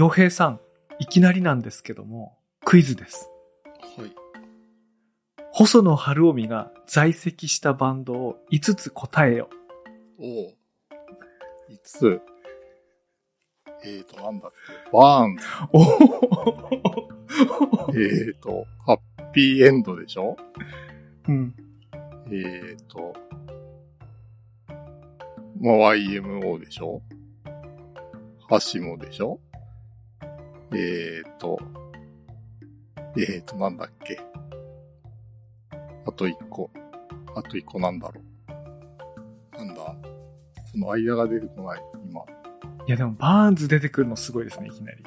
洋平さん、いきなりなんですけども、クイズです。はい。細野晴臣が在籍したバンドを5つ答えよ。おう。いつ、えーと、なんだっけ？バーンズ。お えーと、ハッピーエンドでしょ？うん。えーと、まあ、YMO でしょ？ハシモでしょ？えーと、えーと、なんだっけ。あと一個。あと一個なんだろう。なんだ。その間が出てこない、今。いやでもバーンズ出てくるのすごいですね、いきなり。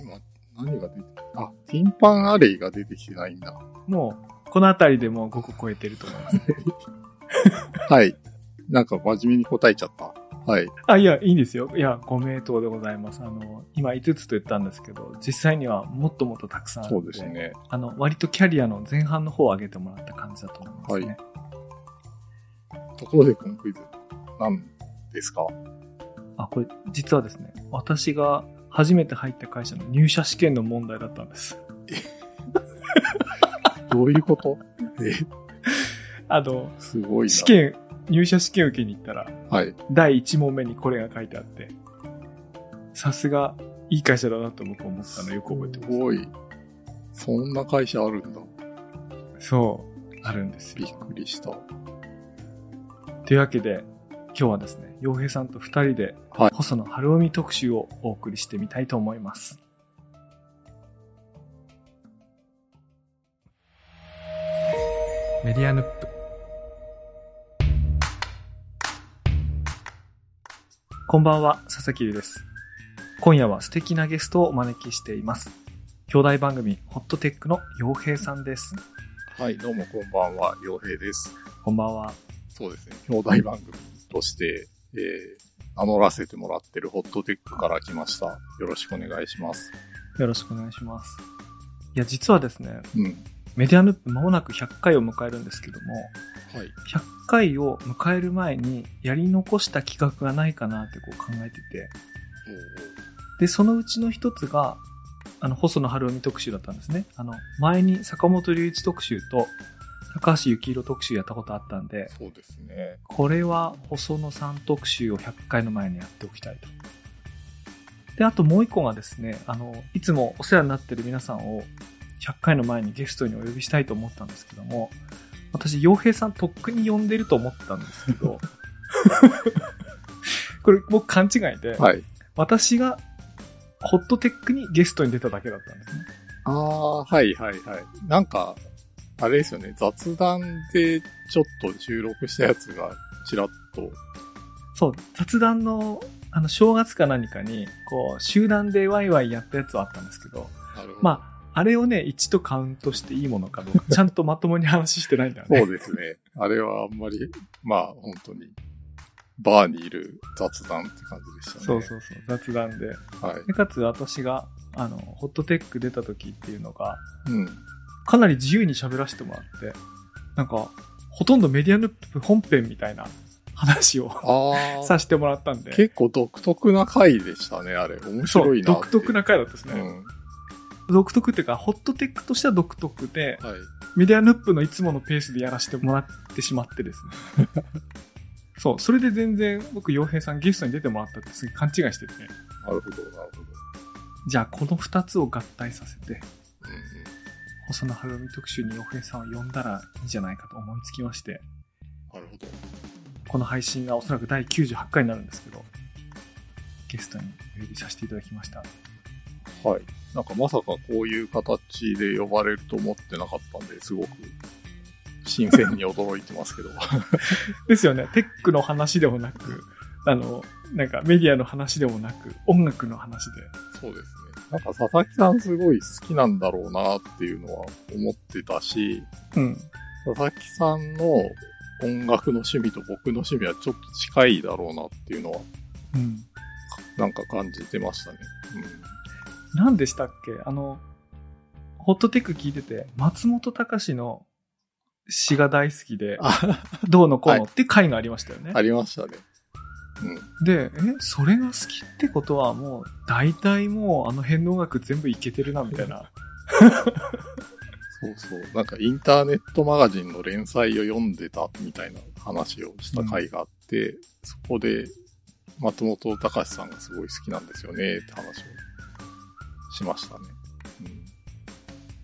今、何が出てあ、ティンパンアレイが出てきてないんだ。もう、このあたりでもう5個超えてると思います。はい。なんか真面目に答えちゃった。はい。あ、いや、いいんですよ。いや、ご名答でございます。あの、今5つと言ったんですけど、実際にはもっともっとたくさんあるそ。うですね。あの、割とキャリアの前半の方を上げてもらった感じだと思いますね。ところでこのクイズ、何ですか？あ、これ、実はですね、私が初めて入った会社の入社試験の問題だったんです。どういうこと？え、あの、すごいな。試験、入社試験受けに行ったら、はい。第1問目にこれが書いてあって、さすが、いい会社だなと僕思ったのよく覚えてますす。ごい。そんな会社あるんだ。そう、あるんですびっよ。くりした。というわけで、今日はですね、洋平さんと二人で、はい細野晴臣特集をお送りしてみたいと思います。メディアヌップ。こんばんは、佐々木優です。今夜は素敵なゲストをお招きしています。兄弟番組、ホットテックの洋平さんです。はい、どうもこんばんは、洋平です。こんばんは。そうですね、兄弟番組として、えー、名乗らせてもらってるホットテックから来ました。よろしくお願いします。よろしくお願いします。いや、実はですね、うん。メディアヌップ間もなく100回を迎えるんですけども、はい。100回を迎える前にやり残した企画がないかなってこう考えてて、で、そのうちの一つが、あの、細野晴臣特集だったんですね。あの、前に坂本龍一特集と高橋幸宏特集やったことあったんで、そうですね。これは細野さん特集を100回の前にやっておきたいと。で、あともう一個がですね、あの、いつもお世話になってる皆さんを100回の前にゲストにお呼びしたいと思ったんですけども、私、洋平さんとっくに呼んでると思ったんですけど、これ僕勘違いで、はい。私がホットテックにゲストに出ただけだったんですね。ああ、はいはいはい。なんか、あれですよね、雑談でちょっと収録したやつがちらっと、そう、雑談の、あの、正月か何かに、こう、集団でワイワイやったやつはあったんですけど。まあ、あれをね、1とカウントしていいものかどうか、ちゃんとまともに話してないんだよね。そうですね。あれはあんまり、まあ本当に、バーにいる雑談って感じでしたね。そうそうそう、雑談で。はい。でかつ私が、あの、ホットテック出た時っていうのが、うん。かなり自由に喋らせてもらって、なんか、ほとんどメディアヌップ本編みたいな話を させてもらったんで、結構独特な回でしたね、あれ。面白いな独特な回だったですね。うん。独特っていうか、ホットテックとしては独特で、はい。メディアヌップのいつものペースでやらせてもらってしまってですね。そう、それで全然僕、洋平さんゲストに出てもらったってすげえ勘違いしてて、なるほど、なるほど。じゃあこの二つを合体させて、うん細野晴臣特集に洋平さんを呼んだらいいんじゃないかと思いつきまして、うん。なるほど。この配信がおそらく第98回になるんですけど、ゲストにお呼びさせていただきました。はい。なんかまさかこういう形で呼ばれると思ってなかったんで、すごく新鮮に驚いてますけど。ですよね。テックの話でもなく、あの、なんかメディアの話でもなく、音楽の話で。そうですね。なんか佐々木さんすごい好きなんだろうなっていうのは思ってたし、うん。佐々木さんの音楽の趣味と僕の趣味はちょっと近いだろうなっていうのは、うん。なんか感じてましたね。何でしたっけ？あの、ホットテック聞いてて、松本隆の詩が大好きで、あどうのこうのっていう回がありましたよね。ありましたね。うん。で、え、それが好きってことはもう、大体もうあの辺の音楽全部いけてるな、みたいな。そうそう。なんかインターネットマガジンの連載を読んでたみたいな話をした回があって、そこで松本隆さんがすごい好きなんですよねって話をしましたね。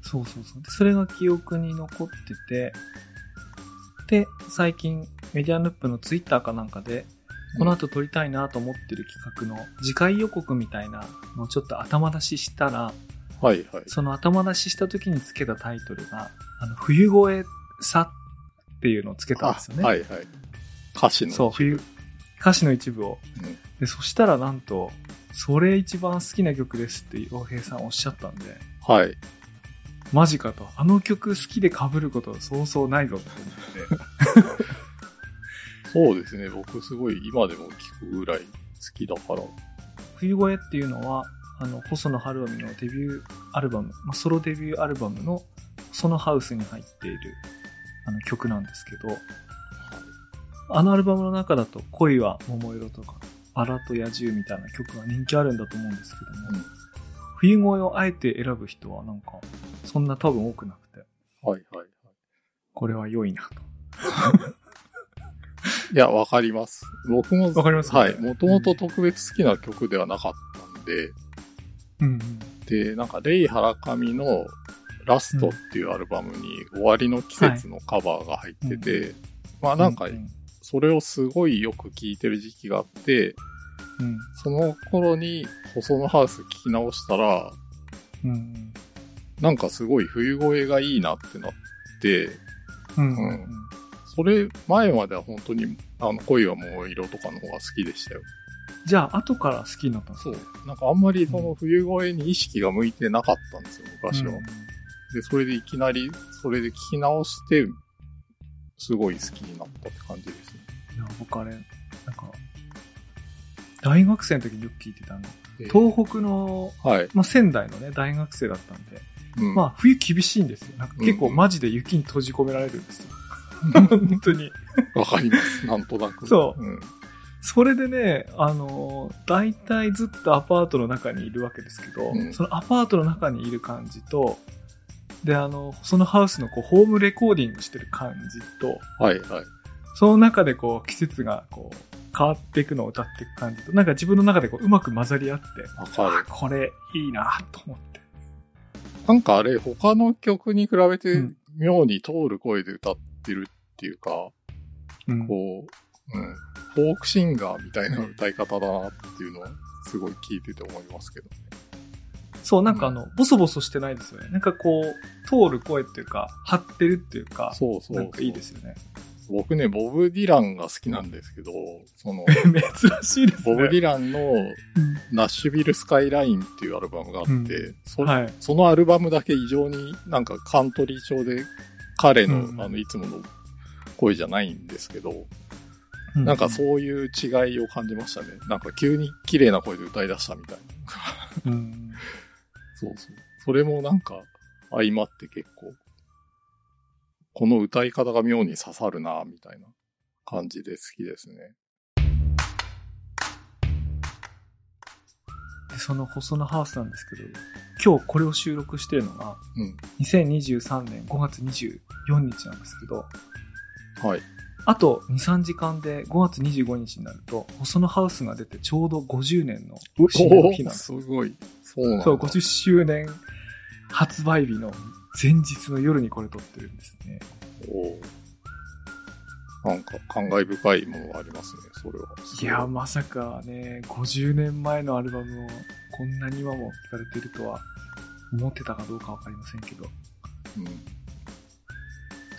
そうそうそう。で、それが記憶に残ってて、で、最近、メディアヌップのツイッターかなんかで、この後撮りたいなと思ってる企画の次回予告みたいなのをちょっと頭出ししたら、うん。はいはい。その頭出しした時につけたタイトルが、あの、冬越えさっていうのをつけたんですよね。はいはい。歌詞の。そう、冬、歌詞の一部を。うんで、そしたらなんと、それ一番好きな曲ですって洋平さんおっしゃったんで、はい。マジかと。あの曲好きで被ることそうそうないぞと思って。そうですね。僕すごい今でも聞くぐらい好きだから。冬越えっていうのは、あの、細野晴臣のデビューアルバム、まあ、ソロデビューアルバムのそのハウスに入っているあの曲なんですけど、あのアルバムの中だと恋は桃色とか、バラと野獣みたいな曲が人気あるんだと思うんですけども、うん冬越えをあえて選ぶ人はなんか、そんな多分多くなくて、はいはいはい。これは良いなと。いや、わかります。僕も、わかります？はい。もともと特別好きな曲ではなかったんで、うんうん。で、なんか、レイ・ハラカミのラストっていうアルバムに終わりの季節のカバーが入ってて、まあなんかう、んそれをすごいよく聴いてる時期があって、うん。その頃に細野ハウス聴き直したら、うんうん。なんかすごい冬声がいいなってなって、うんうんうん。それ前までは本当にあの恋はもう色とかの方が好きでしたよ。じゃあ、後から好きになったんですか？そう。なんかあんまりその冬声に意識が向いてなかったんですよ、昔は。うんで、それでいきなり、それで聞き直して、すごい好きになったって感じですね。いや、僕あれ、なんか、大学生の時によく聞いてたの。で東北の、はい。まあ、仙台のね、大学生だったんで、うん、まあ、冬厳しいんですよ。なんか結構マジで雪に閉じ込められるんですよ。本当に。わかります。なんとなく。そううん。それでね、あのー、大体ずっとアパートの中にいるわけですけど、うんそのアパートの中にいる感じと、で、あの、そのハウスのこうホームレコーディングしてる感じと、はいはい。その中でこう季節がこう変わっていくのを歌っていく感じと、なんか自分の中でこううまく混ざり合って、わかる。これいいなと思って。なんかあれ、他の曲に比べてうん、妙に通る声で歌ってるっていうか、うんこう、うん。フォークシンガーみたいな歌い方だなっていうのは、すごい聞いてて思いますけどね。そう、なんかあの、ボソボソしてないですよね。なんかこう、通る声っていうか、張ってるっていうか、そうそう。なんかいいですよね。僕ね、ボブ・ディランが好きなんですけど、その、珍しいですね。ボブ・ディランのうんナッシュビル・スカイラインっていうアルバムがあって、うんそはい。そのアルバムだけ異常になんかカントリー調で彼の、うんあのいつもの声じゃないんですけど、うなんかそういう違いを感じましたね。なんか急に綺麗な声で歌い出したみたいな。うん。そうそう。それもなんか相まって結構、この歌い方が妙に刺さるな、みたいな感じで好きですね。で、その細野ハウスなんですけど、今日これを収録してるのが、うん。2023年5月24日なんですけど、はい。あと2、3時間で5月25日になると、細野ハウスが出てちょうど50年の節目の日なんですすごい。そうなんだ。そう、50周年発売日の前日の夜にこれ撮ってるんですね。おーなんか感慨深いものがありますね、それは。いや、まさかね、50年前のアルバムをこんなに今も聴かれてるとは思ってたかどうかわかりませんけど。うん。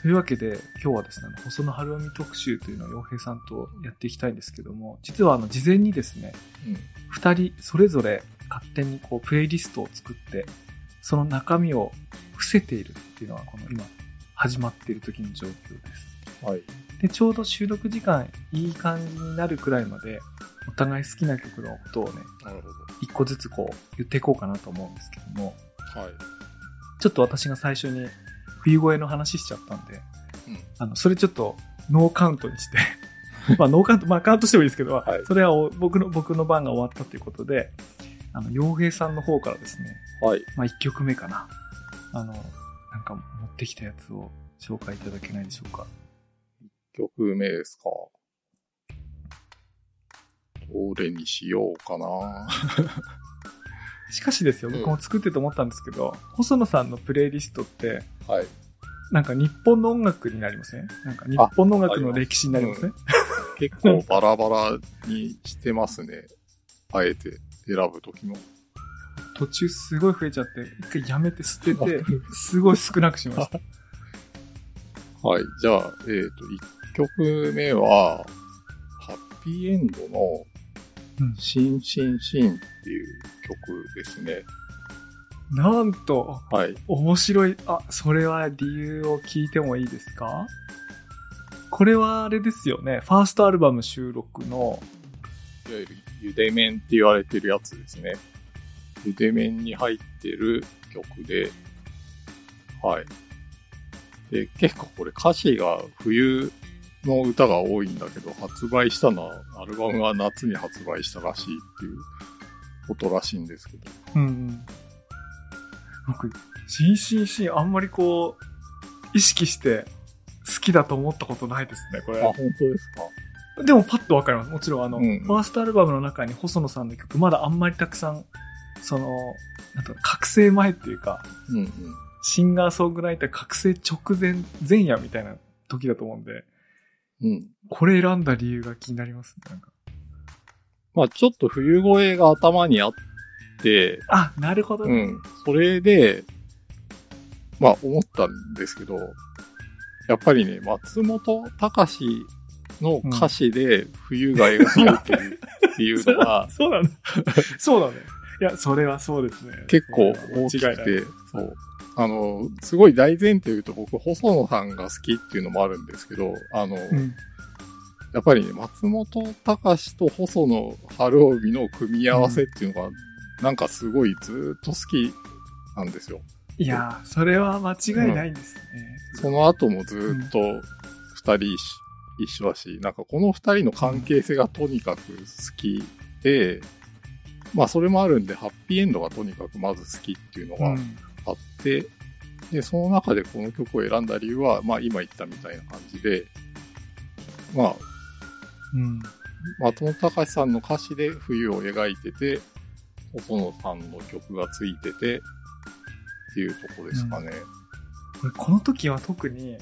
というわけで、今日はですね、細野晴臣特集というのを洋平さんとやっていきたいんですけども、実はあの、事前にですね、うん。二人それぞれ勝手にこう、プレイリストを作って、その中身を伏せているっていうのが、この今、始まっている時の状況です。はい。で、ちょうど収録時間いい感じになるくらいまで、お互い好きな曲のことをね、なるほ一個ずつこう、言っていこうかなと思うんですけども、ど。はい。ちょっと私が最初に冬声の話しちゃったんで、うん。あの、それちょっとノーカウントにして、まあノーカウント、まあカウントしてもいいですけど、はいそれはお僕の、僕の番が終わったということで、あの、洋平さんの方からですね、はい。まあ1曲目かな。あの、なんか持ってきたやつを紹介いただけないでしょうか。曲目ですか。どれにしようかな。しかしですよ、うん僕も作ってて思ったんですけど、細野さんのプレイリストって、はい。なんか日本の音楽になりません？なんか日本の音楽の歴史になりません？結構バラバラにしてますね。あえて選ぶときも。途中すごい増えちゃって、一回やめて捨てて、すごい少なくしました。はい。じゃあ、えっ、と、1曲目は、ハッピーエンドのうん、シンシンシンっていう曲ですね。なんと、はい。面白い。あ、それは理由を聞いてもいいですか？これはあれですよね。ファーストアルバム収録の、いわゆるゆで麺って言われてるやつですね。ゆで麺に入ってる曲で、はい。で、結構これ歌詞が冬の歌が多いんだけど、発売したのは、アルバムは夏に発売したらしいっていうことらしいんですけど。うんうん。僕、シンシンシンあんまりこう、意識して好きだと思ったことないですね、これ。本当ですか？でもパッとわかります。もちろんあの、うんうんファーストアルバムの中に細野さんの曲、まだあんまりたくさん、その、なんと覚醒前っていうか、うんうん。シンガーソングライター覚醒直前、前夜みたいな時だと思うんで、うん。これ選んだ理由が気になりますね。なんかまあちょっと冬声が頭にあって、あ、なるほどね。うん。それで、まあ思ったんですけど、やっぱりね、松本隆の歌詞で冬が描かれてるっていうのが そうなんだ。そうだね。いや、それはそうですね。結構大きくて、そう。あの、すごい大前提言うと僕、細野さんが好きっていうのもあるんですけど、あの、うん。やっぱりね、松本隆と細野晴臣の組み合わせっていうのが、なんかすごいずーっと好きなんですよ。いやー、それは間違いないんですね。その後もずーっと二人一一緒だし、なんかこの二人の関係性がとにかく好きで、まあそれもあるんで、ハッピーエンドがとにかくまず好きっていうのがうん。あって、で、その中でこの曲を選んだ理由は、まあ今言ったみたいな感じで、まあ、うん。松本隆さんの歌詞で冬を描いてて、細野さんの曲がついてて、っていうとこですかね。これこの時は特に、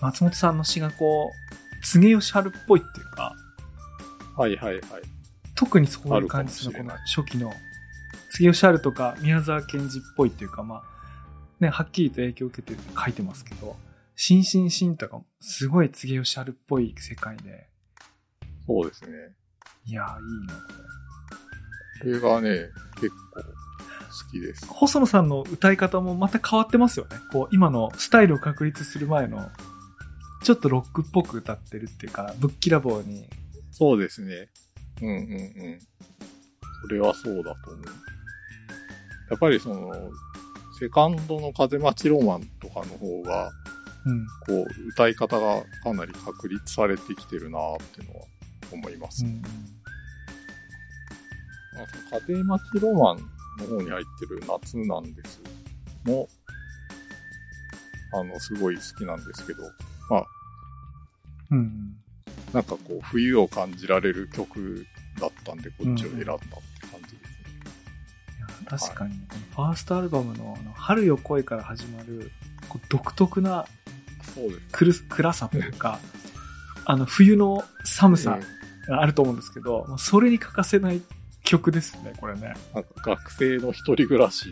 松本さんの詩がこう、柘植義春っぽいっていうか、はいはいはい。特にそういう感じするこの初期の、柘植義春とか宮沢賢治っぽいっていうか、まあ、ね、はっきりと影響を受けて書いてますけど、新進新とかすごい柘植義春っぽい世界で、そうですね。いやー、いいな、これ。これがね、結構好きです。細野さんの歌い方もまた変わってますよね。こう、今のスタイルを確立する前の、ちょっとロックっぽく歌ってるっていうか、ぶっきらぼうに。そうですね。うんうんうん。それはそうだと思う。やっぱりその、セカンドの風待ちロマンとかの方が、うん。こう、歌い方がかなり確立されてきてるなっていうのは思います。うん。まあ、その風待ちロマンの方に入ってる夏なんですも、あの、すごい好きなんですけど、まあ、うん。なんかこう、冬を感じられる曲だったんで、こっちを選んだって感じですね。いや確かに、このファーストアルバムのあの春よ恋から始まる、こう独特なそうです。暗暗さというか、あの冬の寒さあると思うんですけど、まあそれに欠かせない曲ですね、これね。なんか学生の一人暮らし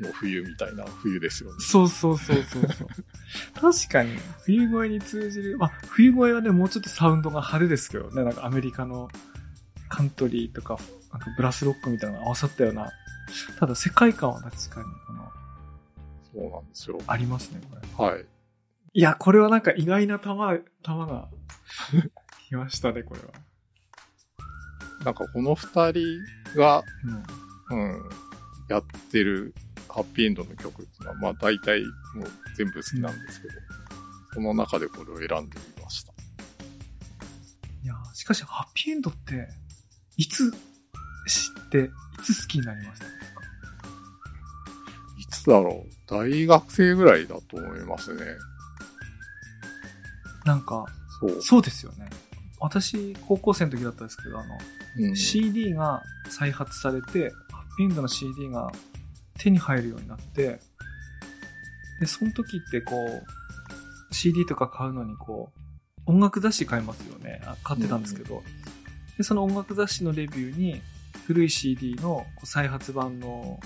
の冬みたいな冬ですよね。そうそうそうそうそう。確かに、冬声に通じる、まあ、冬声はね、もうちょっとサウンドが派手ですけどね、なんかアメリカのカントリーとか、なんかブラスロックみたいなのが合わさったような、ただ世界観は確かに、この、そうなんですよ。ありますね、これ。はい。いや、これはなんか意外な玉、玉が来ましたね、これは。なんかこの二人が、うん。うん、やってるハッピーエンドの曲っていうのは、まあ大体もう全部好きなんですけど、その中でこれを選んでみました。や、しかしハッピーエンドって、いつ知って、いつ好きになりましたですか？いつだろう？大学生ぐらいだと思いますね。なんか、そう。そうですよね。私、高校生の時だったんですけど、あの、うん、CD が再発されて、ハッピーエンドの CD が手に入るようになって、で、その時ってこう、CD とか買うのにこう、音楽雑誌買いますよね。あ買ってたんですけど、で、その音楽雑誌のレビューに、古い CD の再発版の、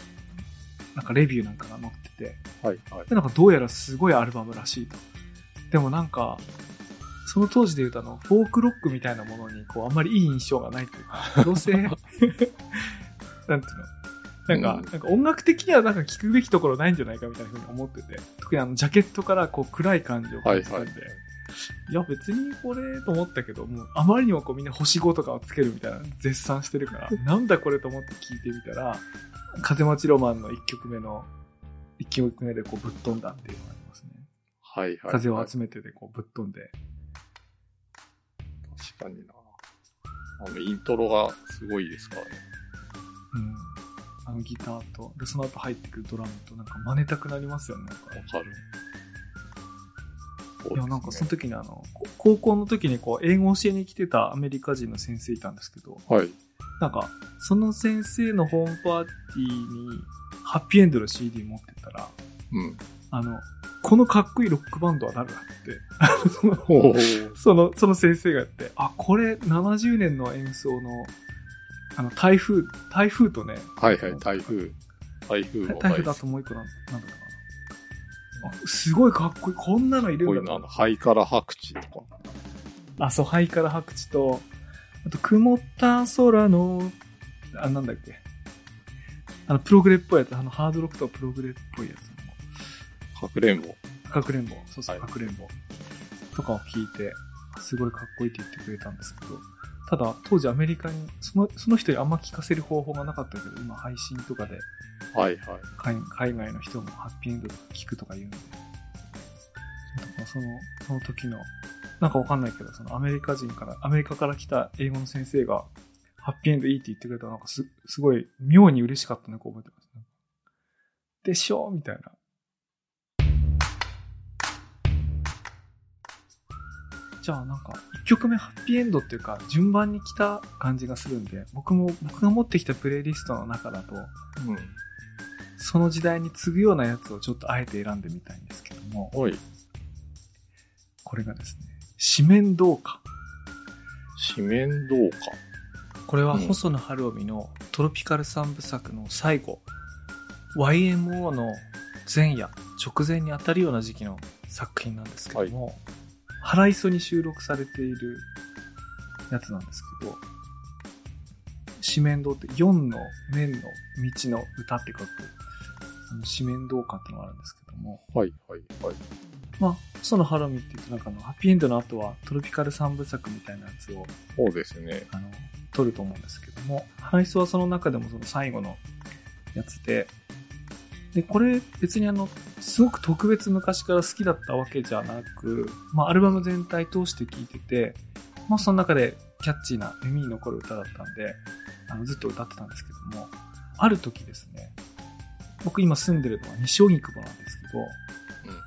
なんかレビューなんかが載ってて、はい、はい。で、なんかどうやらすごいアルバムらしいと。でもなんか、その当時で言うとあの、フォークロックみたいなものに、こう、あんまりいい印象がないというか、どうせ、なんていうの？なんか、うんなんか音楽的にはなんか聞くべきところないんじゃないかみたいなふうに思ってて、特にあの、ジャケットからこう、暗い感じを感じたんで、はいはいいや、別にこれと思ったけど、もう、あまりにもこう、みんな星5とかをつけるみたいな、絶賛してるから、なんだこれと思って聞いてみたら、風待ちロマンの1曲目の、1曲目でこう、ぶっ飛んだっていうのがありますね。はい、はい。風を集めてでこうぶっ飛んで。確かにな。あの、イントロがすごいですからね。うん。あのギターと、で、その後入ってくるドラムとなんか真似たくなりますよね。なんかわかる。いや、なんかその時時にあの、こ高校の時にこう、英語を教えに来てたアメリカ人の先生いたんですけど、はい。なんか、その先生のホームパーティーに、ハッピーエンドの CD 持ってたら、うん。あの、このかっこいいロックバンドは誰だって、そのその、その先生がやって、あ、これ70年の演奏の、あの、台風、台風とね、はいはい、台風。台風の台風だともう一個なん、なんだったかな。あ、すごいかっこいい。こんなのいるんだこういうの、あの、ハイカラ白地とか。あ、そう、ハイカラ白地と、あと、曇った空の、あ、なんだっけ。あの、プログレっぽいやつ、あの、ハードロックとプログレっぽいやつかくれんぼ。かくれんぼ。そうそう、はいかくれんぼ。とかを聞いて、すごいかっこいいって言ってくれたんですけど、ただ、当時アメリカに、その、その人にあんま聞かせる方法がなかったけど、今配信とかではいはい。海海外の人もハッピーエンドとか聞くとか言うんで、その、その時の、なんかわかんないけど、そのアメリカ人から、アメリカから来た英語の先生が、ハッピーエンドいいって言ってくれたらなんかす、すごい妙に嬉しかったのを覚えてますね。でしょ？みたいな。じゃあなんか、一曲目ハッピーエンドっていうか、順番に来た感じがするんで、僕も、僕が持ってきたプレイリストの中だと、うん。その時代に次ぐようなやつをちょっとあえて選んでみたいんですけども。これがですね、四面堂歌。四面堂か。これはうん細野晴臣のトロピカル三部作の最後、YMO の前夜、直前に当たるような時期の作品なんですけども、腹磯に収録されているやつなんですけど、四面堂って4の面の道の歌って書く、あの四面堂歌ってのがあるんですけども、はいはいはい。まあ、細野晴臣って言うとなんかあの、ハッピーエンドの後はトロピカル三部作みたいなやつをそうですね。あの、撮ると思うんですけども、ハイスはその中でもその最後のやつで、で、これ別にあの、すごく特別昔から好きだったわけじゃなく、まあアルバム全体通して聴いてて、まあその中でキャッチーな耳に残る歌だったんで、あのずっと歌ってたんですけども、ある時ですね、僕今住んでるのは西荻窪なんですけど、うん。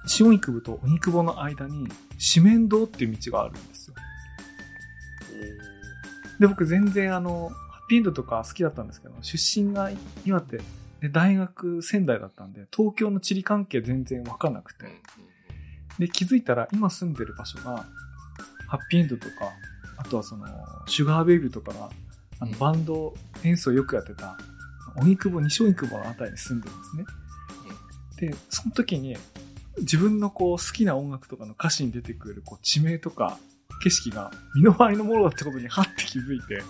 西荻窪と荻窪の間に四面堂っていう道があるんですよ。で、僕全然あの、ハッピーエンドとか好きだったんですけど、出身が岩手で、大学仙台だったんで、東京の地理関係全然わかんなくて。で、気づいたら今住んでる場所が、ハッピーエンドとか、あとはその、シュガーベイビーとかが、あの、うん。バンド演奏よくやってた、荻窪、西荻窪のあたりに住んでるんですね。で、その時に、自分のこう、好きな音楽とかの歌詞に出てくる、こう、地名とか、景色が身の回りのものだってことにはって気づいて、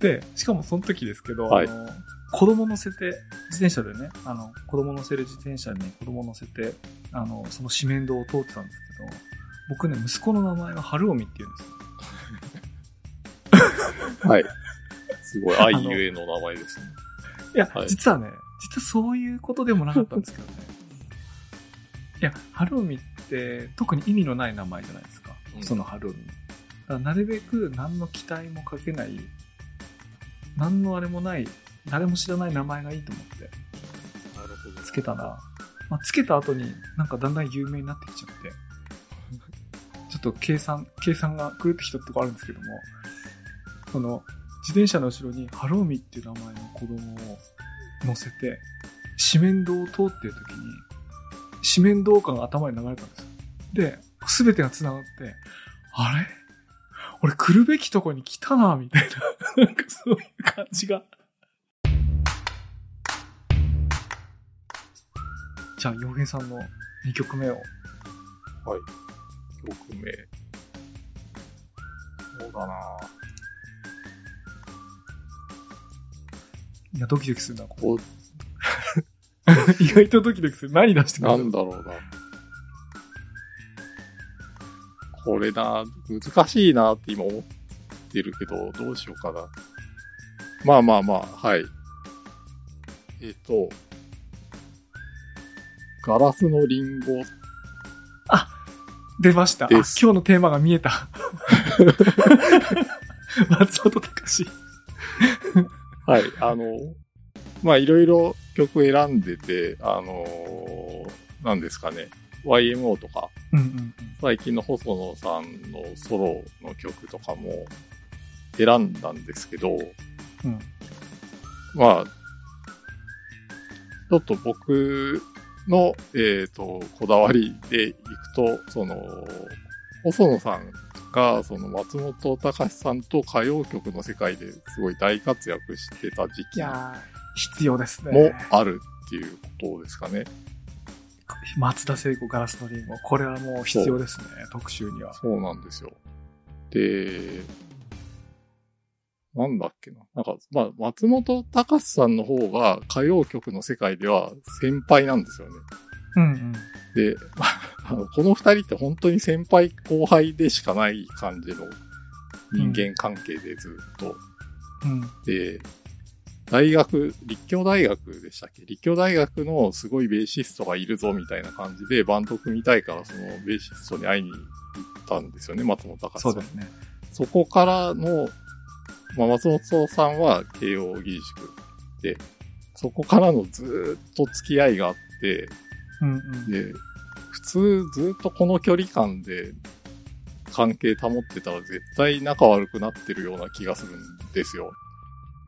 で、しかもその時ですけど、はいあの、子供乗せて、自転車でね、あの、子供乗せる自転車に子供乗せて、あの、その四面堂を通ってたんですけど、僕ね、息子の名前が春臣って言うんですよ。はい。すごい、愛ゆえの名前ですね。いや、はい実はね、実はそういうことでもなかったんですけどね。いや、春臣って特に意味のない名前じゃないですか。うんその春臣。からなるべく何の期待もかけない、何のあれもない、誰も知らない名前がいいと思ってなるほど。つけたら、まあ、つけた後になんかだんだん有名になってきちゃって、ちょっと計算、計算が狂ってきたとこあるんですけども、その、自転車の後ろにハローミっていう名前の子供を乗せて、四面道を通ってる時に、四面道歌が頭に流れたんですよ。で、すべてが繋がって、あれ？俺来るべきとこに来たな、みたいな。なんかそういう感じが。じゃあ、洋平さんの2曲目を。はい。曲名。そうだないや、ドキドキするな、ここれ。意外とドキドキする。何出してくなるんだろうな。これな、難しいなって今思ってるけど、どうしようかな。まあまあまあ、はい。えっ、と、ガラスのリンゴ。出ました。あ今日のテーマが見えた。松本隆。はい、あの、まあいろいろ曲選んでて、あのーなんですかね、YMO とか、うんうんうん。最近の細野さんのソロの曲とかも選んだんですけど、うんまあ、ちょっと僕の、えっ、と、こだわりでいくと、その、細野さんが、その松本隆さんと歌謡曲の世界ですごい大活躍してた時い期必要ですね。もあるっていうことですかね。松田聖子ガラスのリンゴ。これはもう必要ですね、特集には。そうなんですよ。で、なんだっけな。なんか、まあ、松本隆さんの方が歌謡曲の世界では先輩なんですよね。うんうん。で、まああのこの二人って本当に先輩後輩でしかない感じの人間関係でずっと。うん。で、大学、立教大学でしたっけ？立教大学のすごいベーシストがいるぞみたいな感じでバンド組みたいからそのベーシストに会いに行ったんですよね、松本隆さん。そうですね。そこからの、まあ、松本さんは慶応義塾で、そこからのずーっと付き合いがあって、うんうん。で、普通ずっとこの距離感で関係保ってたら絶対仲悪くなってるような気がするんですよ。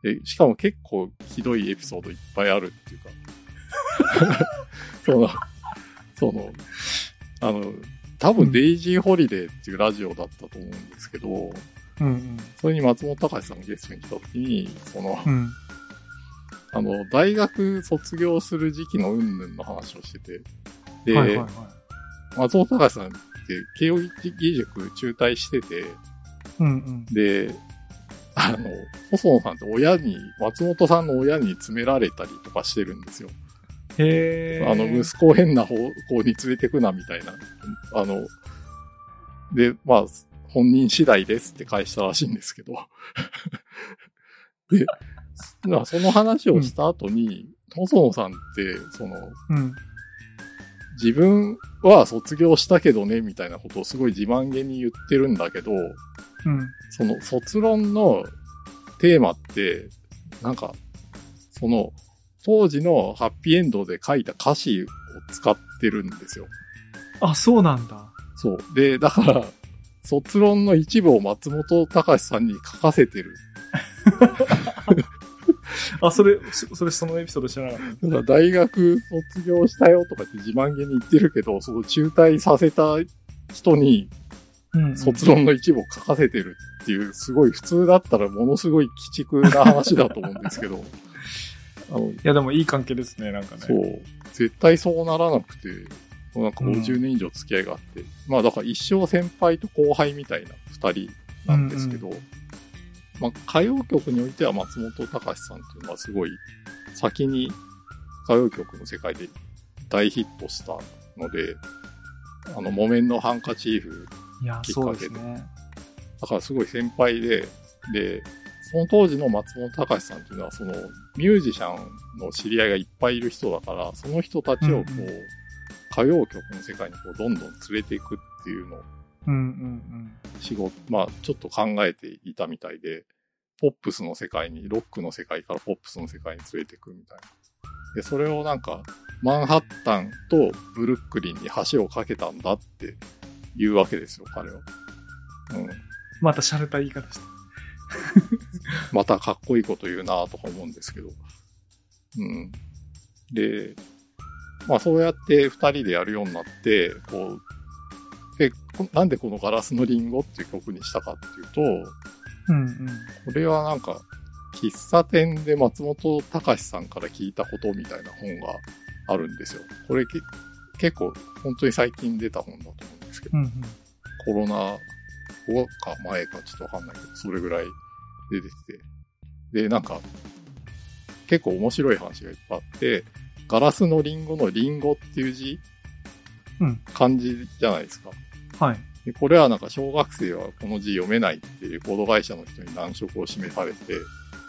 で、しかも結構ひどいエピソードいっぱいあるっていうか、その、その、あの、多分デイジーホリデーっていうラジオだったと思うんですけど、うんうん。それに松本隆さんがゲストに来た時に、その、うん。あの、大学卒業する時期の云々の話をしてて、で、はいはいはい。松本隆さんって慶応義塾中退してて、うんうん。で、あの、細野さんって親に、松本さんの親に詰められたりとかしてるんですよ。へー。あの、息子を変な方向に連れてくなみたいな。あの、で、まあ、本人次第ですって返したらしいんですけど。で、まあその話をした後に、細野さんって、その、うん。自分は卒業したけどね、みたいなことをすごい自慢げに言ってるんだけど、うん。その卒論のテーマって、なんか、その、当時のハッピーエンドで書いた歌詞を使ってるんですよ。あ、そうなんだ。そう。で、だから、卒論の一部を松本隆さんに書かせてる。あ、それ、そそれそのエピソード知らなかった。だ大学卒業したよとかって自慢げに言ってるけど、その中退させた人にうん、うん。卒論の一部を書かせてるっていう、すごい普通だったらものすごい鬼畜な話だと思うんですけど、あの、いや、でもいい関係ですね、なんかね。そう。絶対そうならなくて、なんかうん50年以上付き合いがあって、まあだから一生先輩と後輩みたいな二人なんですけど、まあ歌謡曲においては松本隆さんっていうのはすごい先に歌謡曲の世界で大ヒットしたので、あの、木綿のハンカチーフいや、きっそうかけでですね。だからすごい先輩で、で、その当時の松本隆さんっていうのは、そのミュージシャンの知り合いがいっぱいいる人だから、その人たちをこう、うんうん歌謡曲の世界にこうどんどん連れていくっていうのうんうん仕事、まあちょっと考えていたみたいで、ポップスの世界に、ロックの世界からポップスの世界に連れてくみたいな。で、それをなんか、マンハッタンとブルックリンに橋を架けたんだって言うわけですよ、彼は。うん。また洒落た言い方して。またかっこいいこと言うなとか思うんですけど。うん。で、まあそうやって二人でやるようになって、こう、で、こなんでこのガラスのリンゴっていう曲にしたかっていうと、うんうん。これはなんか、喫茶店で松本隆さんから聞いたことみたいな本があるんですよ。これけ結構本当に最近出た本だとですけど、うんうん。コロナ後か前かちょっとわかんないけど、それぐらい出てきて。で、なんか、結構面白い話がいっぱいあって、ガラスのリンゴのリンゴっていう字、うん漢字じゃないですか。はい。でこれはなんか小学生はこの字読めないっていうコード会社の人に難色を示されて、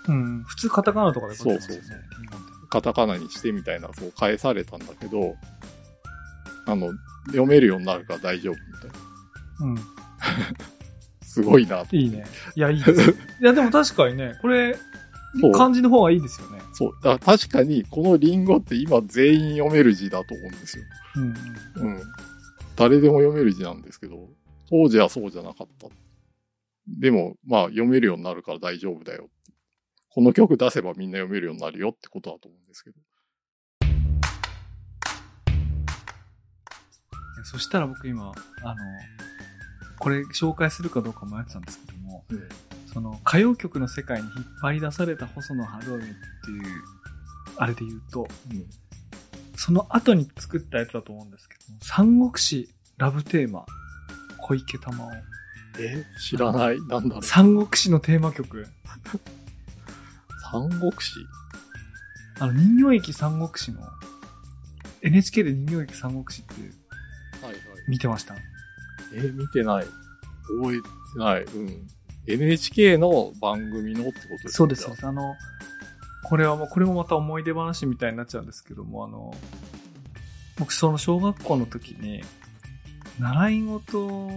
うん。普通カタカナとかで書いてますよね。そうそう日本ってカタカナにしてみたいな、そう返されたんだけど、あの、読めるようになるから大丈夫みたいな。うん。すごいなと。いいね。いや、いいです。いや、でも確かにね、これ、漢字の方がいいですよね。そう。だから確かに、このリンゴって今全員読める字だと思うんですよ。うんうん。うん。誰でも読める字なんですけど、当時はそうじゃなかった。でも、まあ読めるようになるから大丈夫だよ。この曲出せばみんな読めるようになるよってことだと思うんですけど。そしたら僕今、あの、これ紹介するかどうか迷ってたんですけども、うん。その歌謡曲の世界に引っ張り出された細野晴臣っていう、あれで言うと、うん。その後に作ったやつだと思うんですけども、三国志ラブテーマ、小池玉緒。え？知らないなんだろう。三国志のテーマ曲。三国志？あの、人形劇三国志の、NHK で人形劇三国志ってはいはい。見てましたえ、見てない。覚えてない。うん。NHK の番組のってことですか？そうです、そうです。あの、これはもう、これもまた思い出話みたいになっちゃうんですけども、あの、僕その小学校の時に、習い事、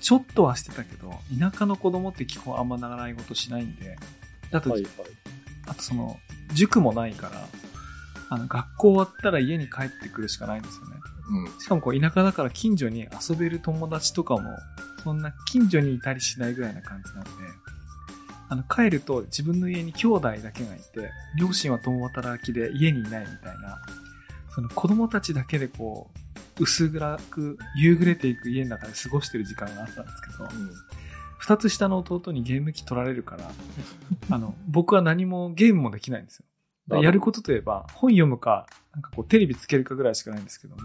ちょっとはしてたけど、田舎の子供って基本あんま習い事しないんで、あと、はいはい。あとその、塾もないから、あの、学校終わったら家に帰ってくるしかないんですよね。うん。しかもこう田舎だから近所に遊べる友達とかも、そんな近所にいたりしないぐらいな感じなんで、あの、帰ると自分の家に兄弟だけがいて、両親は共働きで家にいないみたいな、その子供たちだけでこう、薄暗く夕暮れていく家の中で過ごしてる時間があったんですけど、うん。二つ下の弟にゲーム機取られるから、あの、僕は何もゲームもできないんですよ。でやることといえば、本読むか、なんかこうテレビつけるかぐらいしかないんですけども、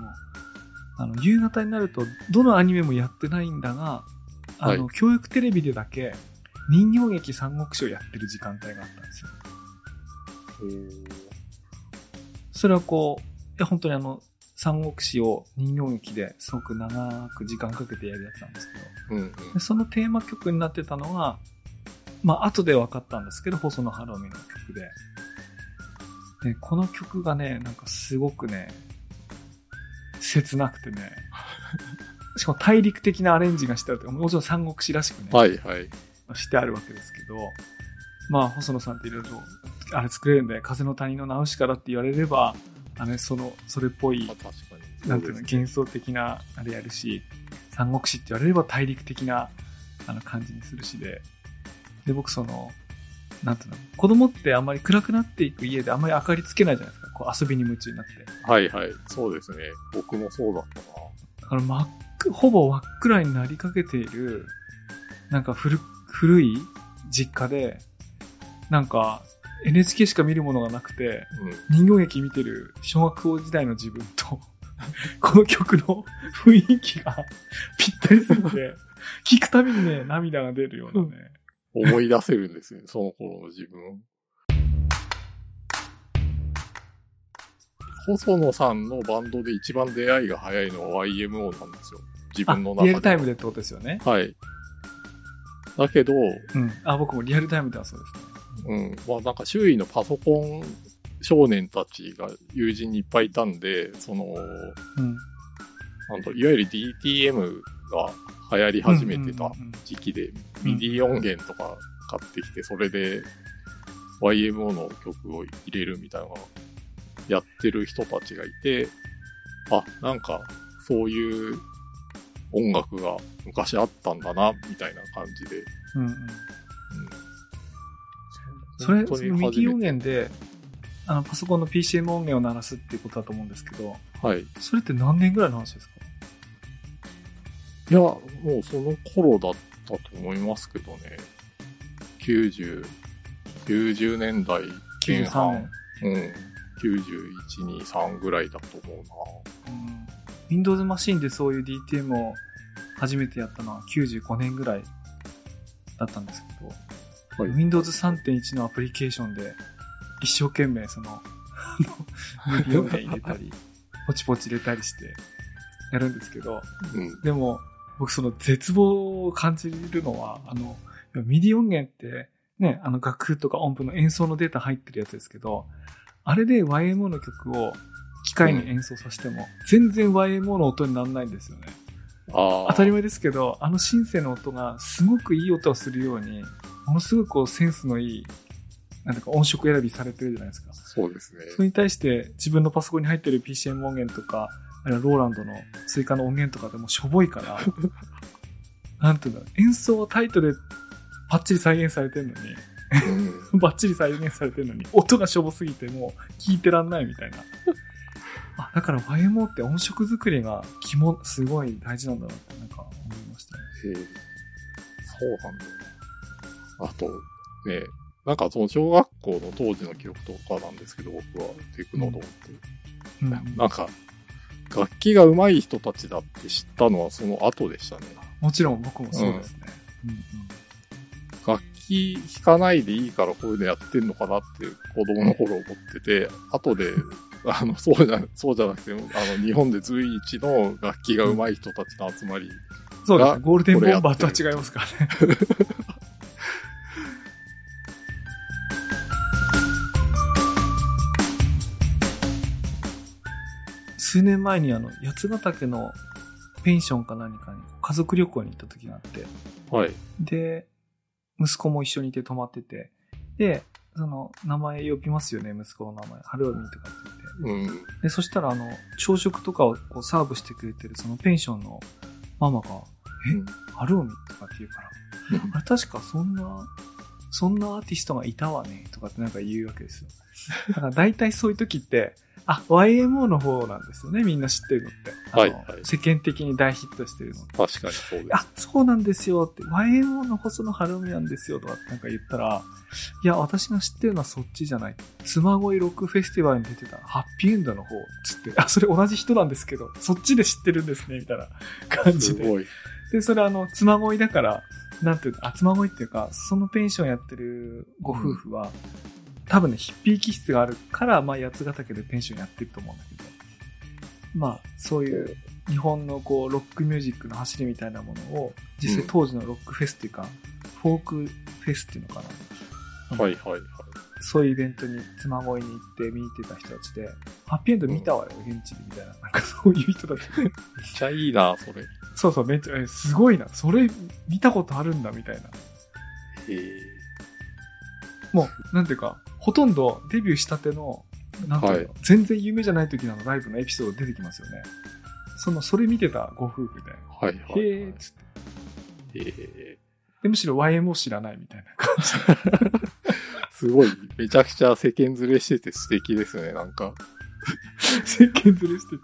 あの、夕方になると、どのアニメもやってないんだが、あの、は教育テレビでだけ、人形劇三国志をやってる時間帯があったんですよ。それはこう、いや本当にあの、三国志を人形劇ですごく長く時間かけてやるやつなんですけど、うんうん。でそのテーマ曲になってたのが、まあ、後で分かったんですけど、細野晴臣の曲で。で、この曲がね、なんかすごくね、切なくてね、しかも大陸的なアレンジがしてあるとか、もちろん三国志らしくね、はいはい。してあるわけですけど、まあ、細野さんっていろいろ、あれ作れるんで、風の谷のナウシカだって言われれば、あの、その、それっぽい。なんていうの、幻想的なあれやるし、三国志って言われれば大陸的なあの感じにするしで、で、僕その、なんていうの、子供ってあんまり暗くなっていく家であんまり明かりつけないじゃないですか。こう遊びに夢中になって。はいはい。そうですね。僕もそうだったな。だから真っ暗、ほぼ真っ暗になりかけている、なんか古、古い実家で、なんか NHK しか見るものがなくて、うん。人形劇見てる小学校時代の自分と、この曲の 雰囲気がぴったりすぎて、聞くたびにね、涙が出るようなね。思い出せるんですね。その頃の自分を。細野さんのバンドで一番出会いが早いのは YMO なんですよ。自あ分の中では。リアルタイムでってことですよね。はい。だけど、うん。あ、僕もリアルタイムではそうですね。うん。まあなんか周囲のパソコン少年たちが友人にいっぱいいたんで、その、うん。なんだいわゆる DTM が流行り始めてた時期で、 MIDI 音源とか買ってきて、それで YMO の曲を入れるみたいなのをやってる人たちがいて、あ、なんか、そういう音楽が昔あったんだな、みたいな感じで。うんうん。うんそれ、その MIDI 音源で、あの、パソコンの PCM 音源を鳴らすっていうことだと思うんですけど、はい。それって何年ぐらいの話ですか？いや、もうその頃だったと思いますけどね。90、90年代前 ?93 半年。。うん。91、2、3ぐらいだと思うな。うん Windows マシンでそういう DTM を初めてやったのは95年ぐらいだったんですけど、はい Windows 3.1のアプリケーションで一生懸命その、あの、 MIDI 音源入れたり、ポチポチ入れたりしてやるんですけど、うん。でも僕その絶望を感じるのは、あの、 MIDI 音源ってね、あの楽譜とか音符の演奏のデータ入ってるやつですけど、あれで YMO の曲を機械に演奏させても、全然 YMO の音にならないんですよね。当たり前ですけど、あのシンセの音がすごくいい音をするように、ものすごくこうセンスのいい、なんだか音色選びされてるじゃないですか。そうですね。それに対して自分のパソコンに入ってる PCM 音源とか、あるいはローランドの追加の音源とかでもしょぼいから、なんていうんだろう、演奏はタイトでバッチリ再現されてるのに、うん。バッチリ再現されてるのに、音がしょぼすぎてもう聞いてらんないみたいな。あ、だから YMO って音色作りが肝、すごい大事なんだなってなんか思いましたね。へえそうなんだよね。あと、ね、なんかその小学校の当時の記憶とかなんですけど、僕はテクノドンって。うんなんか、楽器が上手い人たちだって知ったのはその後でしたね。もちろん僕もそうですね。うん楽器弾かないでいいからこういうのやってんのかなって子供の頃思ってて、後で、あの、そうじゃ、そうじゃなくて、あの、日本で随一の楽器が上手い人たちの集まり。そうですね。がゴールデンボンバーとは違いますからね。数年前にあの、八ヶ岳のペンションか何かに家族旅行に行った時があって、はい。で、息子も一緒にいて泊まってて、で、その、名前呼びますよね、息子の名前。春臣とかって言って。うん。で、そしたらあの、朝食とかをこうサーブしてくれてるそのペンションのママが、え、春臣とかって言うから、あれ確かそんな、そんなアーティストがいたわね、とかってなんか言うわけですよ。だから大体そういう時って、あ、YMO の方なんですよね、みんな知ってるのって。はいはい世間的に大ヒットしてるのって。確かにそうです。あ、そうなんですよって、YMO の細野晴臣なんですよとかってなんか言ったら、いや、私が知ってるのはそっちじゃない。妻恋ロックフェスティバルに出てたハッピーエンドの方、つって、あ、それ同じ人なんですけど、そっちで知ってるんですね、みたいな感すじで。ごい。で、それあの、妻恋だから、なんていうの、あ、妻恋っていうか、そのペンションやってるご夫婦は、多分ね、ヒッピー気質があるから、まあ、八ヶ岳でペンションやってると思うんだけど、まあ、そういう日本のこう、ロックミュージックの走りみたいなものを、実際当時のロックフェスっていうか、フォークフェスっていうのかな。はいはいはい。そういうイベントに妻恋に行って見に行ってた人たちで、ハッピーエンド見たわよ、現地でみたいな。なんかそういう人たち。めっちゃいいな、それ。へそうそう、めっちゃ、えすごいな。それ見たことあるんだ、みたいな。え。もう、なんていうか、ほとんどデビューしたての、なんていうの、はい全然有名じゃない時のライブのエピソード出てきますよね。その、それ見てたご夫婦で、はいはい、はい。へえつって。へえ。で、むしろ YMO 知らないみたいな感じ。すごい、めちゃくちゃ世間ずれしてて素敵ですね、なんか。世間ずれしてて。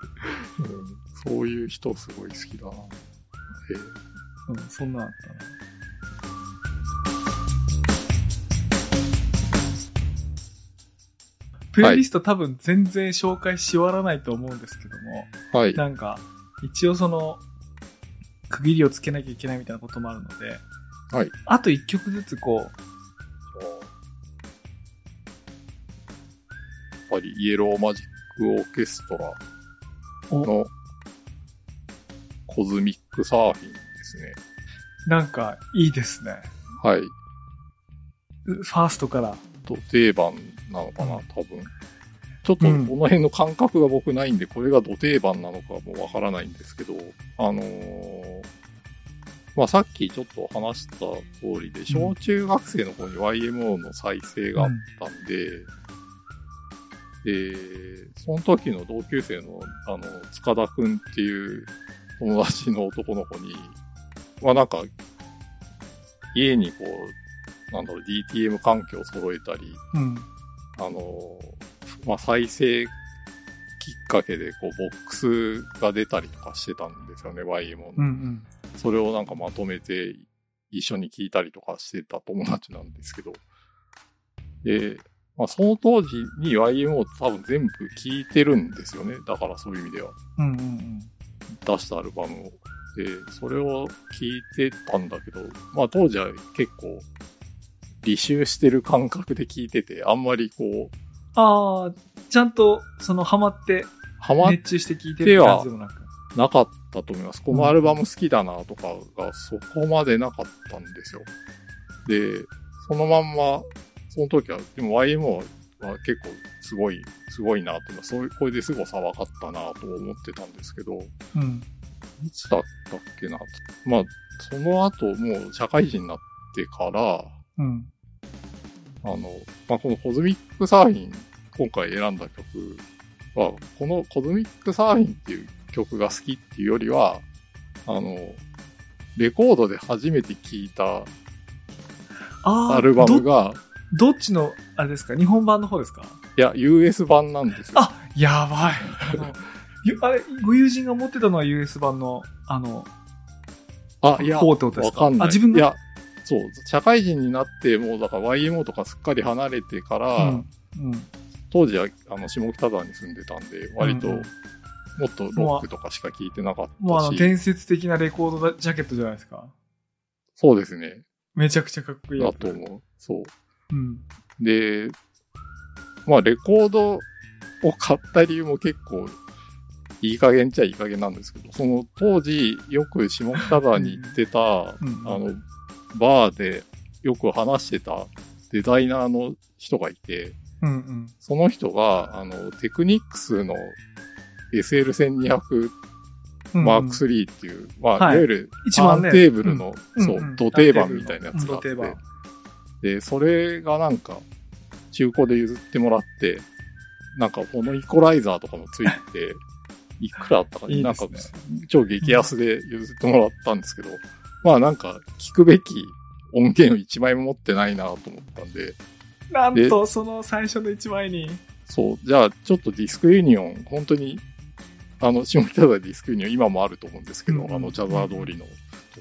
うんそういう人すごい好きだな。へうん、そんなのあったな。プレイリスト多分全然紹介し終わらないと思うんですけども、え。はい。なんか、一応その、区切りをつけなきゃいけないみたいなこともあるので、はい。あと一曲ずつこう、やっぱりイエローマジックオーケストラおのコズミックサーフィンですね。なんかいいですね。はい。ファーストから。と定番なのかな、うん多分。ちょっとこうんの辺の感覚が僕ないんで、これが土定番なのかもわからないんですけど、あのーまあさっきちょっと話した通りで、小中学生の頃に YMO の再生があったんで、で、その時の同級生の、あの、塚田くんっていう友達の男の子に、まあなんか、家にこう、なんだろう、DTM 環境を揃えたり、うん。あの、まあ再生きっかけで、こう、ボックスが出たりとかしてたんですよね、YMO の。うんうん。それをなんかまとめて一緒に聞いたりとかしてた友達なんですけど。で、まあその当時に YMO 多分全部聞いてるんですよね。だからそういう意味では。うんうんうん。出したアルバムを。で、それを聞いてたんだけど、まあ当時は結構履修してる感覚で聞いてて、あんまりこう、ああ、ちゃんと、その、ハマって、ハマっ熱中して聞いてる感じでもなく。なかったと思います。このアルバム好きだなとかがそこまでなかったんですよ。で、そのまんま、その時は、でも YMO は結構すごい、すごいなと、そういう、これで凄さ分かったなと思ってたんですけど、うん。いつだったっけなと。まあ、その後もう社会人になってから、うん。あの、まあ、このコズミックサーフィン、今回選んだ曲は、このコズミックサーフィンっていう曲が好きっていうよりは、あの、レコードで初めて聴いたアルバムど、が、どっちの、あれですか？日本版の方ですか？いや、US 版なんですよ。あ、やばい。あ れ、ご友人が持ってたのは US 版の、あの、あ、いや、方ってことですか？わかんない。あ、自分が？いや、そう、社会人になって、もうだから YMO とかすっかり離れてから、うん。うん。当時はあの下北沢に住んでたんで、割と、もっとロックとかしか聞いてなかったし、もうあの、伝説的なレコードジャケットじゃないですか？そうですね。めちゃくちゃかっこいいやつ。だと思う。そう。うん。で、まあ、レコードを買った理由も結構、いい加減っちゃいい加減なんですけど、その当時、よく下北沢に行ってた、うん。あの、バーでよく話してたデザイナーの人がいて、うんうん。その人が、あの、テクニックスの SL1200 うんマーク3っていう、まあ、はい。いわゆる、一番ね。ターンテーブルの、そううんうん、土定番みたいなやつがあって。で、それがなんか、中古で譲ってもらって、なんか、このイコライザーとかもついて、いくらあったか いいなんか超激安で譲ってもらったんですけど、まあなんか、聞くべき音源を一枚も持ってないなと思ったんで、なんと、その最初の一枚に。そう、じゃあちょっとディスクユニオン、本当に、あの、下北沢ディスクユニオン今もあると思うんですけど、うんうんあの、ジャザー通りのと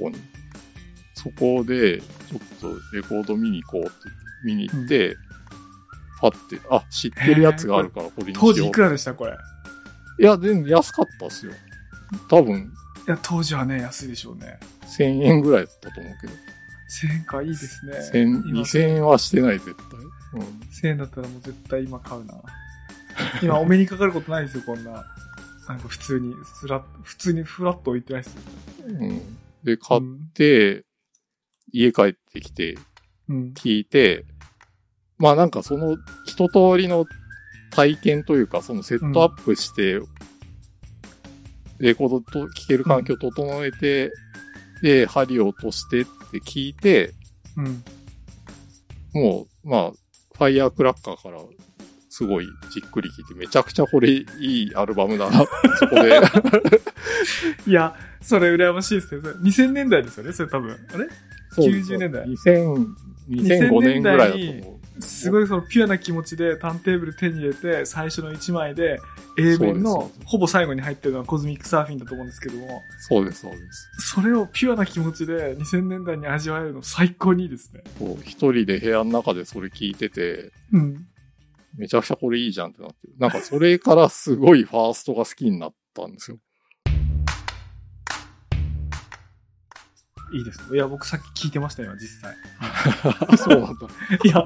こに。そこで、ちょっとレコード見に行こうって見に行って、パって、あ、知ってるやつがあるからこれにしよう。当時いくらでしたこれ？いや、全然安かったっすよ。多分、いや、当時はね、安いでしょうね。1000円ぐらいだったと思うけど。1000円か、いいですね。1000、今2000円はしてない、絶対。うん。1000円だったらもう絶対今買うな。今お目にかかることないですよ、こんな。なんか普通に、スラッ、普通にフラッと置いてないですよ。うん。で、買っうんて、家帰ってきて、うん。聞いて、まあなんかその一通りの体験というか、そのセットアップして、レコードと聴ける環境を整えて、で、針を落としてって聞いて、うん。もう、まあ、ファイヤークラッカーから、すごいじっくり聞いて、めちゃくちゃこれいいアルバムだな、そこで。いや、それ羨ましいですね。それ2000年代ですよね、それ多分。あれ？そうです90年代2000 2005年ぐらいだと思う。すごいそのピュアな気持ちでターンテーブル手に入れて、最初の1枚で A 面のほぼ最後に入ってるのはコズミックサーフィンだと思うんですけども、そうです、そうです。それをピュアな気持ちで2000年代に味わえるの最高にいいですね。こう一人で部屋の中でそれ聞いてて、うん。めちゃくちゃこれいいじゃんってなって。なんかそれからすごいファーストが好きになったんですよ。いいですね。いや、僕さっき聞いてましたよ、実際。そうなんだ。いや、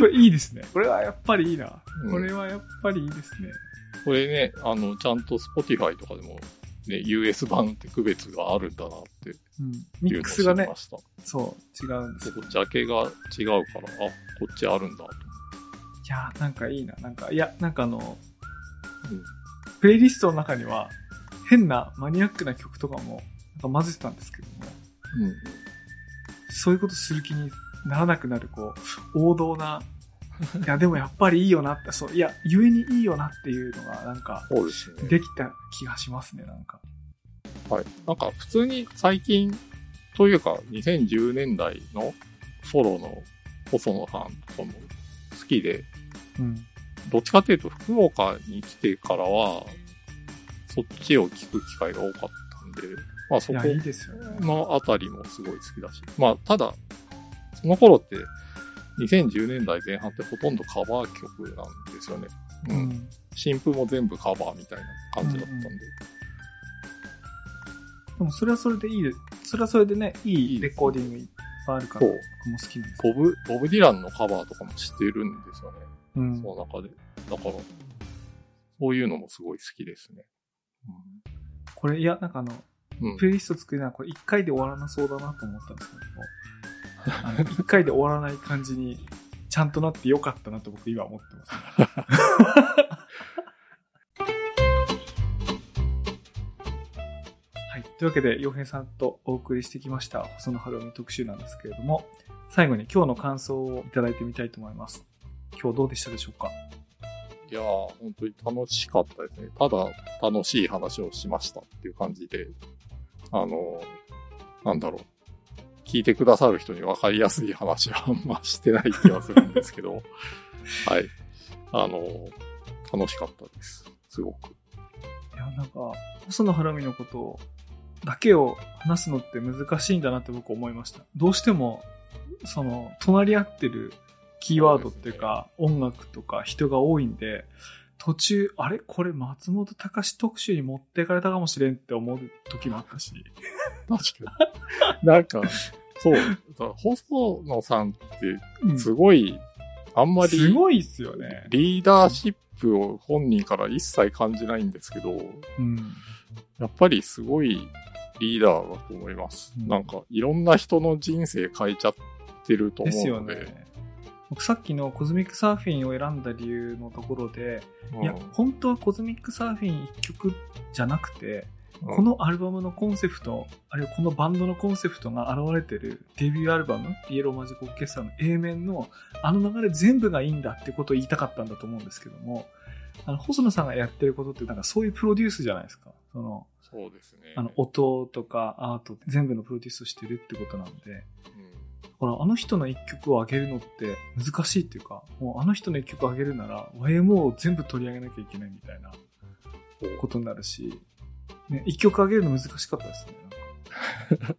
これいいですね。これはやっぱりいいな。うんこれはやっぱりいいですね。これね、あの、ちゃんと Spotify とかでも、ね、US 版って区別があるんだなってうん。いミックスがね。そう、違うんですよ。ここジャケが違うから、あ、こっちあるんだと。いや、なんかいいな。なんか、いや、なんかあの、うんプレイリストの中には、変なマニアックな曲とかも、なんか混ぜてたんですけども、うん。そういうことする気にならなくなる、こう、王道な、いや、でもやっぱりいいよなって、そう、いや、ゆえにいいよなっていうのが、なんか、で。できた気がしますね、なんか。はい。なんか普通に最近、というか2010年代のソロの細野さんとかも好きで、うん。どっちかっていうと福岡に来てからは、そっちを聞く機会が多かったんで、まあそこ。のあたりもすごい好きだし。まあただ、その頃って2010年代前半ってほとんどカバー曲なんですよね。う。うんん。新譜も全部カバーみたいな感じだったんで。でもそれはそれでいいで、それはそれでね、いいレコーディングいっぱいあるから、僕も好きなんですボブ、ボブ・ディランのカバーとかも知ってるんですよね。うん。その中で。だから、そういうのもすごい好きですね。これ、いや、なんかあの、うん。うんプレイリスト作りながらこれ一回で終わらなそうだなと思ったんですけど。も、あの、一回で終わらない感じに、ちゃんとなってよかったなと僕今思ってます、はい。というわけで、洋平さんとお送りしてきました、細野晴臣特集なんですけれども、最後に今日の感想をいただいてみたいと思います。今日どうでしたでしょうか？いやー、本当に楽しかったですね。ただ、楽しい話をしましたっていう感じで、あの、なんだろう。聞いてくださる人に分かりやすい話はあんましてない気がするんですけど、はい。あの、楽しかったです。すごく。いや、なんか、細野晴臣のことだけを話すのって難しいんだなって僕思いました。どうしても、その、隣り合ってるキーワードっていうか、音楽とか人が多いんで、途中、あれ？これ松本隆特集に持っていかれたかもしれんって思う時もあったし。確かに。なんか、そう、細野さんってうんすごい、あんまりすごいっすよね。リーダーシップを本人から一切感じないんですけど、うん。やっぱりすごいリーダーだと思います。うんなんか、いろんな人の人生変えちゃってるとですよ思うので。ね。僕さっきのコズミックサーフィンを選んだ理由のところで、うんいや、本当はコズミックサーフィン一曲じゃなくて、うんこのアルバムのコンセプト、あるいはこのバンドのコンセプトが現れてるデビューアルバム、イエローマジックオーケストラの A 面のあの流れ全部がいいんだってことを言いたかったんだと思うんですけども、あの、細野さんがやってることってなんかそういうプロデュースじゃないですか。その、そうですね。あの、音とかアート全部のプロデュースをしてるってことなんで、うんだからあの人の一曲を上げるのって難しいっていうか、もうあの人の一曲を上げるなら YMO を全部取り上げなきゃいけないみたいなことになるし、ね、一曲上げるの難しかったですね。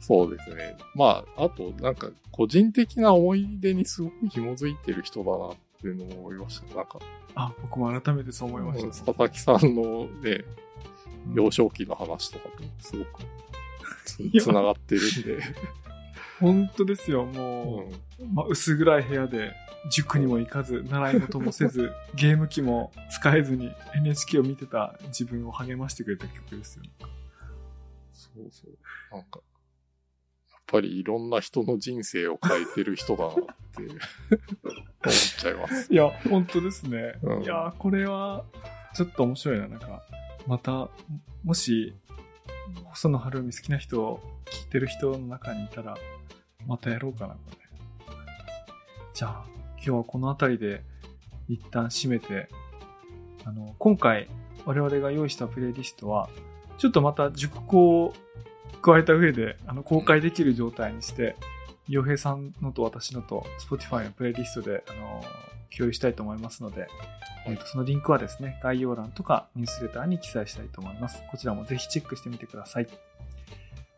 そうですね。まあ、あと、なんか、個人的な思い出にすごく紐づいてる人だなっていうのも思いました。なんか、あ、僕も改めてそう思いました。佐々木さんのね、うん幼少期の話とかとすごくつつながってるんで、本当ですよ、うもんう、まあ、薄暗い部屋で塾にも行かず、習い事もせず、ゲーム機も使えずに NHK を見てた自分を励ましてくれた曲ですよ。そうそう。なんか、やっぱりいろんな人の人生を変えてる人だなって 思っちゃいます。いや、本当ですね。うんいや、これは、ちょっと面白いな。なんか、また、もし、細野晴臣好きな人を、聞いてる人の中にいたら、またやろうかな、これ。じゃあ、今日はこの辺りで、一旦締めて、あの、今回、我々が用意したプレイリストは、ちょっとまた熟考を加えた上で、あの、公開できる状態にして、洋平さんのと私のと Spotify のプレイリストで、あの、共有したいと思いますので、えーとそのリンクはですね、概要欄とかニュースレターに記載したいと思います。こちらもぜひチェックしてみてください。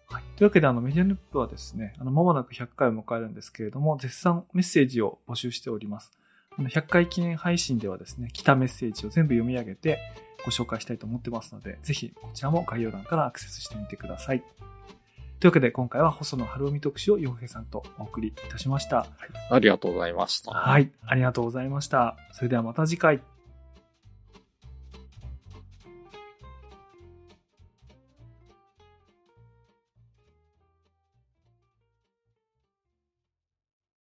はい。というわけで、あの、メディアヌップはですね、あの、間もなく100回を迎えるんですけれども、絶賛メッセージを募集しております。あの、100回記念配信ではですね、来たメッセージを全部読み上げてご紹介したいと思ってますので、ぜひこちらも概要欄からアクセスしてみてください。というわけで、今回は細野晴臣特集を洋平さんとお送りいたしました。ありがとうございました。はい。ありがとうございました。それではまた次回。